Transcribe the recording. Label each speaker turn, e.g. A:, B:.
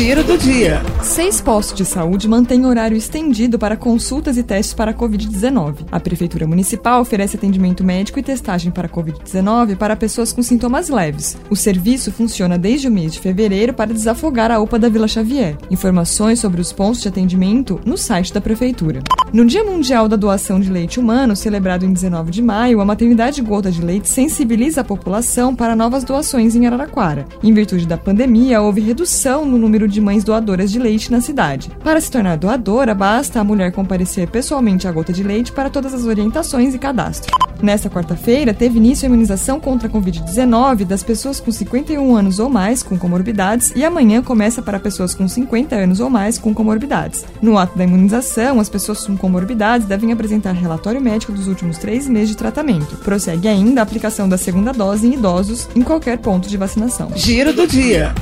A: Giro do dia.
B: Seis postos de saúde mantêm horário estendido para consultas e testes para a Covid-19. A Prefeitura Municipal oferece atendimento médico e testagem para a Covid-19 para pessoas com sintomas leves. O serviço funciona desde o mês de fevereiro para desafogar a UPA da Vila Xavier. Informações sobre os pontos de atendimento no site da Prefeitura. No Dia Mundial da Doação de Leite Humano, celebrado em 19 de maio, a maternidade Gota de Leite sensibiliza a população para novas doações em Araraquara. Em virtude da pandemia, houve redução no número de mães doadoras de leite na cidade. Para se tornar doadora, basta a mulher comparecer pessoalmente à Gota de Leite para todas as orientações e cadastro. Nesta quarta-feira, teve início a imunização contra a Covid-19 das pessoas com 51 anos ou mais com comorbidades e amanhã começa para pessoas com 50 anos ou mais com comorbidades. No ato da imunização, as pessoas com comorbidades devem apresentar relatório médico dos últimos três meses de tratamento. Prossegue ainda a aplicação da segunda dose em idosos em qualquer ponto de vacinação.
A: Giro do dia.